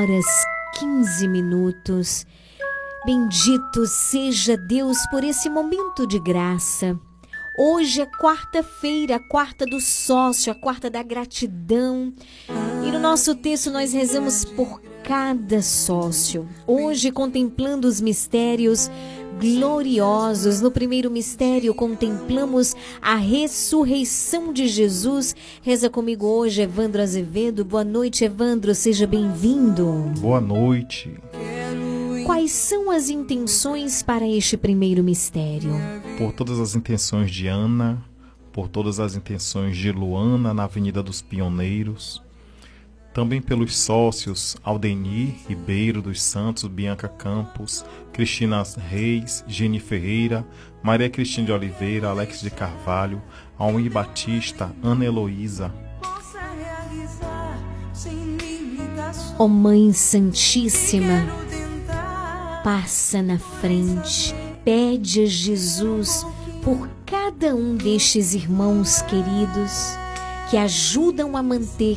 Horas 15 minutos. Bendito seja Deus por esse momento de graça. Hoje é quarta-feira, a quarta do sócio, a quarta da gratidão. E no nosso texto nós rezamos por cada sócio. Hoje contemplando os mistérios gloriosos. No primeiro mistério contemplamos a ressurreição de Jesus. Reza comigo hoje, Evandro Azevedo. Boa noite, Evandro. Seja bem-vindo. Boa noite. Quais são as intenções para este primeiro mistério? Por todas as intenções de Ana, por todas as intenções de Luana na Avenida dos Pioneiros, também pelos sócios Aldenir Ribeiro dos Santos, Bianca Campos, Cristina Reis, Gene Ferreira, Maria Cristina de Oliveira, Alex de Carvalho, Almir Batista, Ana Heloísa, Ó Mãe Santíssima, passa na frente, pede a Jesus por cada um destes irmãos queridos que ajudam a manter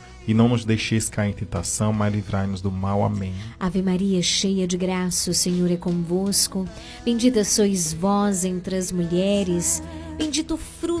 e não nos deixeis cair em tentação, mas livrai-nos do mal. Amém. Ave Maria, cheia de graça, o Senhor é convosco. Bendita sois vós entre as mulheres. Bendito o fruto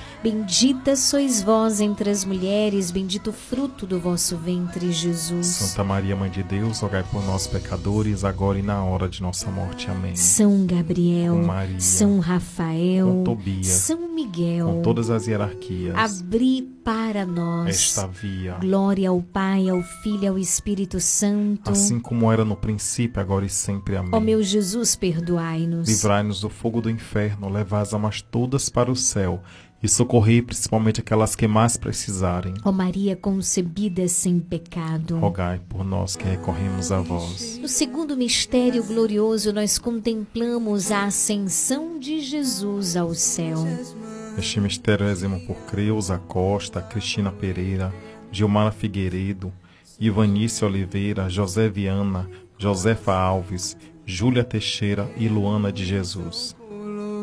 Bendita sois vós entre as mulheres, bendito o fruto do vosso ventre, Jesus. Santa Maria, Mãe de Deus, rogai por nós, pecadores, agora e na hora de nossa morte. Amém. São Gabriel, Maria, São Rafael, Tobias, São Miguel, com todas as hierarquias, abri para nós esta via. Glória ao Pai, ao Filho e ao Espírito Santo. Assim como era no princípio, agora e sempre. Amém. Ó meu Jesus, perdoai-nos. Livrai-nos do fogo do inferno, levai as almas todas para o céu e socorrei principalmente aquelas que mais precisarem. Ó Maria concebida sem pecado, rogai por nós que recorremos a vós. No segundo mistério glorioso, nós contemplamos a ascensão de Jesus ao céu. Este mistério rezemos por Creuza Costa, Cristina Pereira, Gilmara Figueiredo, Ivanice Oliveira, José Viana, Josefa Alves, Júlia Teixeira e Luana de Jesus.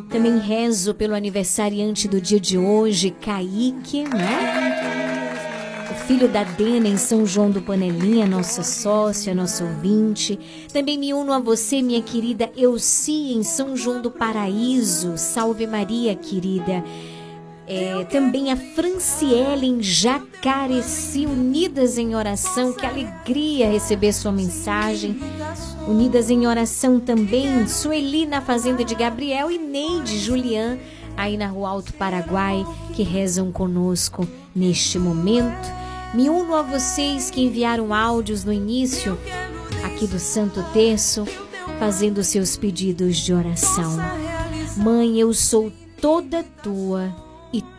Também rezo pelo aniversariante do dia de hoje, Kaique, né? O filho da Dena em São João do Panelinha, nossa sócia, nosso ouvinte. Também me uno a você, minha querida Elci, em São João do Paraíso. Salve Maria, querida. É, também a Franciele em Jacareci, unidas em oração. Que alegria receber sua mensagem. Unidas em oração também, Sueli na Fazenda de Gabriel e Neide Julian, aí na Rua Alto Paraguai, que rezam conosco neste momento. Me uno a vocês que enviaram áudios no início aqui do Santo Terço, fazendo seus pedidos de oração. Mãe, eu sou toda tua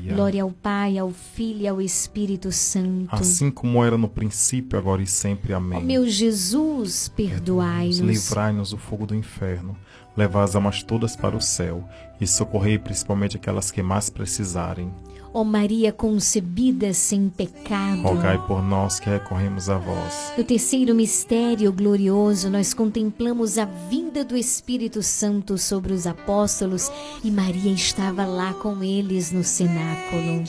via. Glória ao Pai, ao Filho e ao Espírito Santo. Assim como era no princípio, agora e sempre. Amém. Ó meu Jesus, perdoai-nos. Livrai-nos do fogo do inferno. Levai as almas todas para o céu e socorrei principalmente aquelas que mais precisarem. Ó Maria concebida sem pecado, rogai por nós que recorremos a vós. No terceiro mistério glorioso, nós contemplamos a vinda do Espírito Santo sobre os apóstolos e Maria estava lá com eles no cenáculo.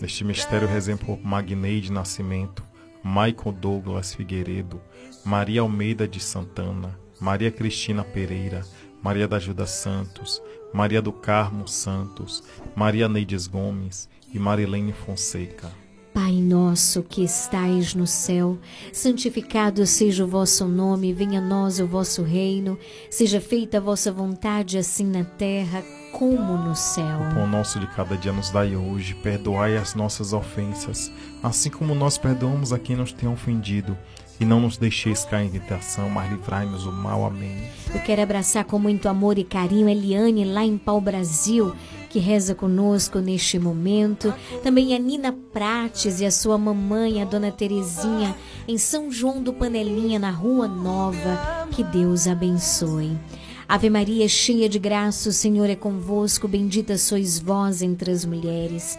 Neste mistério rezemos por Magneide Nascimento, Michael Douglas Figueiredo, Maria Almeida de Santana, Maria Cristina Pereira, Maria da Ajuda Santos, Maria do Carmo Santos, Maria Neides Gomes, e Marilene Fonseca. Pai nosso que estais no céu, santificado seja o vosso nome, venha a nós o vosso reino, seja feita a vossa vontade, assim na terra como no céu. O pão nosso de cada dia nos dai hoje, perdoai as nossas ofensas, assim como nós perdoamos a quem nos tem ofendido. E não nos deixeis cair em tentação, mas livrai-nos do mal. Amém. Eu quero abraçar com muito amor e carinho Eliane lá em Pau Brasil, que reza conosco neste momento. Também a Nina Prates e a sua mamãe, a Dona Terezinha, em São João do Panelinha, na Rua Nova. Que Deus abençoe. Ave Maria, cheia de graça, o Senhor é convosco. Bendita sois vós entre as mulheres.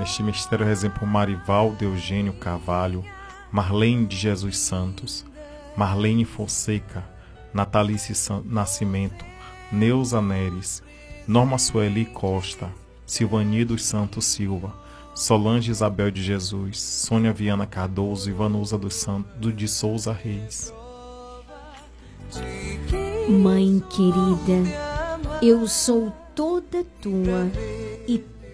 Neste mistério rezem por Marivaldo Eugênio Carvalho, Marlene de Jesus Santos, Marlene Fonseca, Natalice Nascimento, Neuza Neres, Norma Sueli Costa, Silvani dos Santos Silva, Solange Isabel de Jesus, Sônia Viana Cardoso e Vanusa dos Santos de Souza Reis. Mãe querida, eu sou toda tua e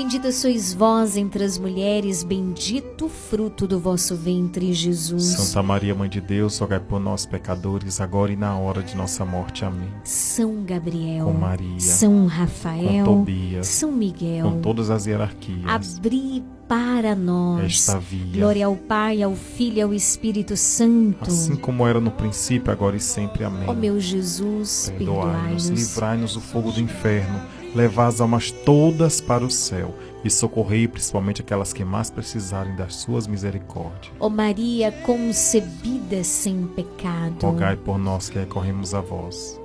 Bendita sois vós entre as mulheres, bendito o fruto do vosso ventre, Jesus. Santa Maria, Mãe de Deus, rogai por nós, pecadores, agora e na hora de nossa morte. Amém. São Gabriel, com Maria, São Rafael, com Tobias, São Miguel, com todas as hierarquias, abri para nós esta via. Glória ao Pai, ao Filho e ao Espírito Santo. Assim como era no princípio, agora e sempre. Amém. Ó meu Jesus, perdoai-nos, livrai-nos do fogo do inferno, levai as almas todas para o céu e socorrei principalmente aquelas que mais precisarem das suas misericórdias. Ó Maria concebida sem pecado, rogai por nós que recorremos a vós.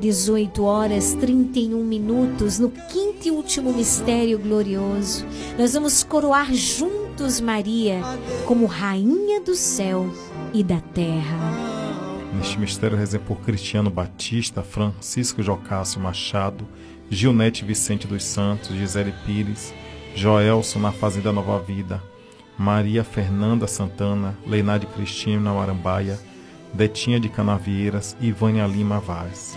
18 horas 31 minutos, no quinto e último mistério glorioso, nós vamos coroar juntos Maria como Rainha do céu e da terra. Neste mistério rezem por Cristiano Batista, Francisco Jocássio Machado, Gilnete Vicente dos Santos, Gisele Pires, Joelson na Fazenda Nova Vida, Maria Fernanda Santana, Leinade Cristina Marambaia, Detinha de Canavieiras e Vânia Lima Vaz.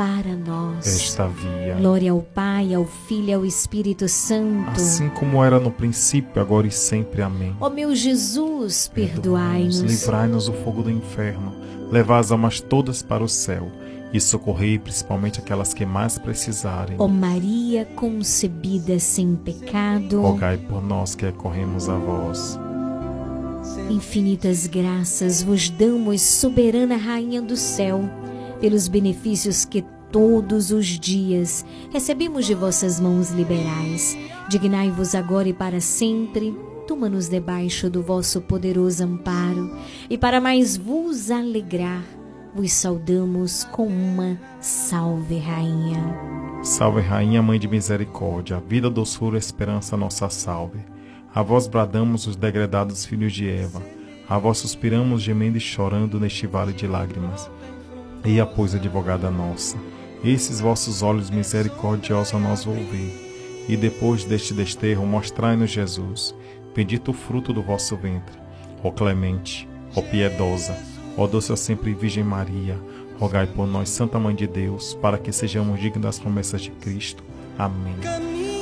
para nós. esta via. Glória ao Pai, ao Filho e ao Espírito Santo. Assim como era no princípio, agora e sempre. Amém. Ó meu Jesus, perdoai-nos. Livrai-nos do fogo do inferno. Levai as almas todas para o céu. E socorrei principalmente aquelas que mais precisarem. Ó Maria concebida sem pecado. Rogai por nós que recorremos a vós. Infinitas graças vos damos, soberana Rainha do céu, pelos benefícios que todos os dias recebemos de vossas mãos liberais. Dignai-vos agora e para sempre, toma-nos debaixo do vosso poderoso amparo, e para mais vos alegrar, vos saudamos com uma salve, Rainha. Salve, Rainha, Mãe de Misericórdia, vida, doçura, esperança, nossa salve. A vós bradamos os degredados filhos de Eva, a vós suspiramos gemendo e chorando neste vale de lágrimas. E pois, advogada nossa, esses vossos olhos misericordiosos a nós volver, e depois deste desterro mostrai-nos Jesus, bendito o fruto do vosso ventre. Ó clemente, ó piedosa, ó doce sempre Virgem Maria, rogai por nós, Santa Mãe de Deus, para que sejamos dignos das promessas de Cristo. Amém.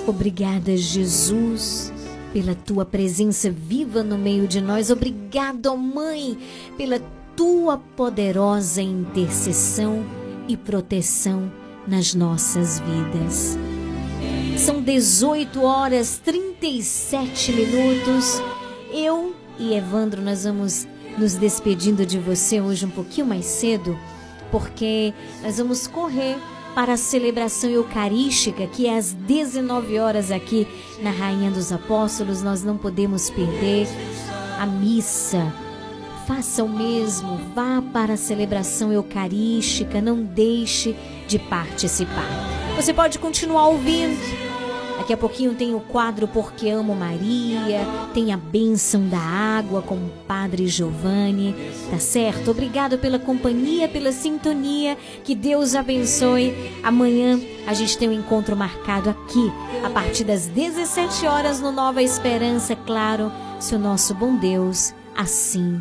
Obrigada, Jesus pela tua presença viva no meio de nós. Obrigado, Mãe, pela tua poderosa intercessão e proteção nas nossas vidas. São 18 horas 37 minutos. Eu e Evandro, nós vamos nos despedindo de você hoje um pouquinho mais cedo, porque nós vamos correr para a celebração eucarística, que é às 19 horas aqui na Rainha dos Apóstolos. Nós não podemos perder a missa. Faça o mesmo, vá para a celebração eucarística, não deixe de participar. Você pode continuar ouvindo Daqui a pouquinho tem o quadro Porque Amo Maria, tem a bênção da água com o Padre Giovanni, tá certo? Obrigado pela companhia, pela sintonia, que Deus abençoe. Amanhã a gente tem um encontro marcado aqui, a partir das 17 horas no Nova Esperança, claro, se o nosso bom Deus assim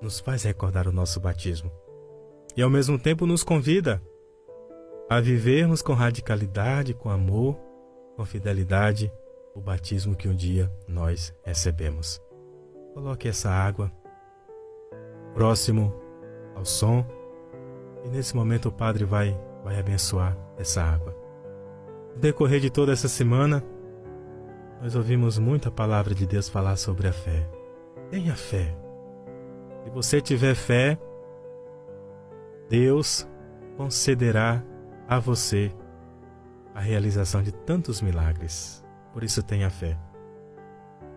nos faz recordar o nosso batismo e ao mesmo tempo nos convida a vivermos com radicalidade, com amor, com fidelidade o batismo que um dia nós recebemos. Coloque essa água próximo ao som e nesse momento o Padre vai, vai abençoar essa água. No decorrer de toda essa semana, nós ouvimos muita palavra de Deus falar sobre a fé. Tenha fé, se você tiver fé, Deus concederá a você a realização de tantos milagres. Por isso tenha fé.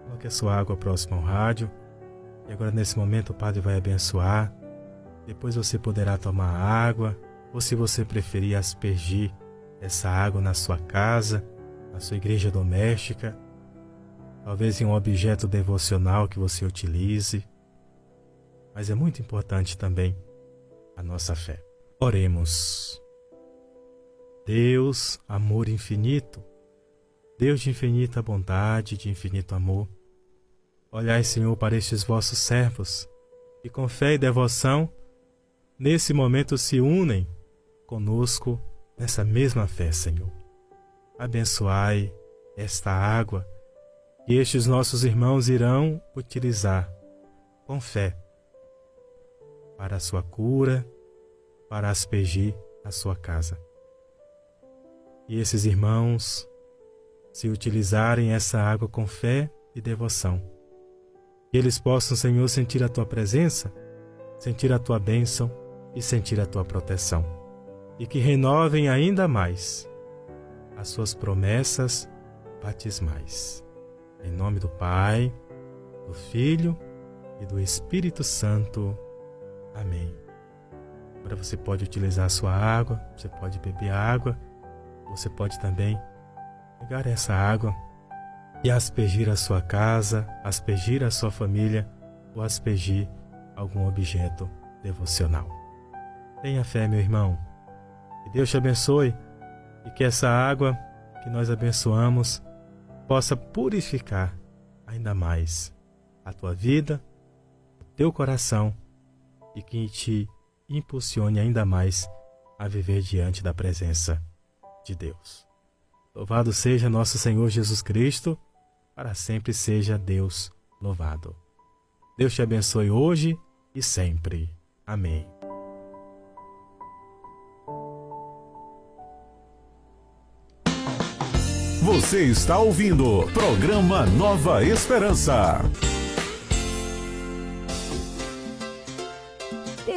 Coloque a sua água próxima ao rádio. E agora nesse momento o Padre vai abençoar. Depois você poderá tomar água, ou se você preferir aspergir essa água na sua casa, na sua igreja doméstica, talvez em um objeto devocional que você utilize. Mas é muito importante também a nossa fé. Oremos. Deus, amor infinito, Deus de infinita bondade, de infinito amor, olhai, Senhor, para estes vossos servos, que com fé e devoção, nesse momento se unem conosco nessa mesma fé, Senhor. Abençoai esta água que estes nossos irmãos irão utilizar com fé para a sua cura, para aspergir a sua casa. E esses irmãos, se utilizarem essa água com fé e devoção, que eles possam, Senhor, sentir a tua presença, sentir a tua bênção e sentir a tua proteção, e que renovem ainda mais as suas promessas batismais. Em nome do Pai, do Filho e do Espírito Santo. Amém. Agora você pode utilizar a sua água, você pode beber água, você pode também pegar essa água e aspergir a sua casa, aspergir a sua família ou aspergir algum objeto devocional. Tenha fé, meu irmão. Que Deus te abençoe e que essa água que nós abençoamos possa purificar ainda mais a tua vida, o teu coração e que te impulsione ainda mais a viver diante da presença de Deus. Louvado seja nosso Senhor Jesus Cristo, para sempre seja Deus louvado. Deus te abençoe hoje e sempre. Amém. Você está ouvindo programa Nova Esperança.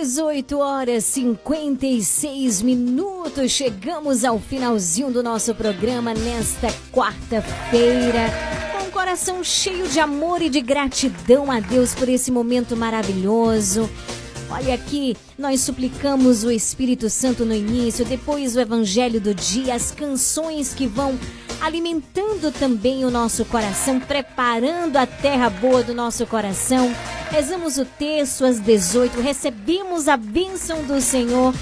18 horas 56 minutos. Chegamos ao finalzinho do nosso programa nesta quarta-feira. Com o coração cheio de amor e de gratidão a Deus por esse momento maravilhoso. Olha aqui, nós suplicamos o Espírito Santo no início, depois o Evangelho do dia, as canções que vão alimentando também o nosso coração, preparando a terra boa do nosso coração. Rezamos o texto às 18, recebemos a bênção do Senhor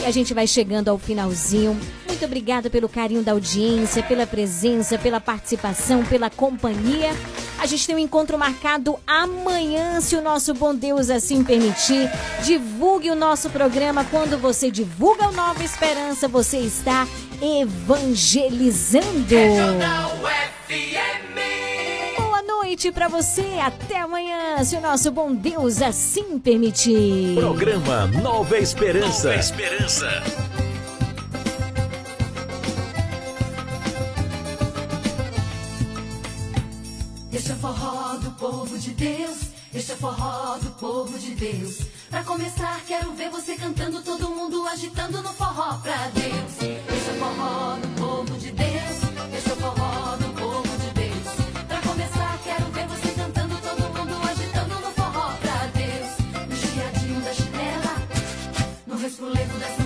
e a gente vai chegando ao finalzinho. Muito obrigada pelo carinho da audiência, pela presença, pela participação, pela companhia. A gente tem um encontro marcado amanhã, se o nosso bom Deus assim permitir. Divulgue o nosso programa. Quando você divulga o Nova Esperança, você está evangelizando. Boa noite para você. Até amanhã, se o nosso bom Deus assim permitir. Programa Nova Esperança. Nova Esperança. Este é forró do povo de Deus. Este é forró do povo de Deus. Pra começar, quero ver você cantando, todo mundo agitando no forró pra Deus. Este é forró do povo de Deus. Este é forró do no respolevo da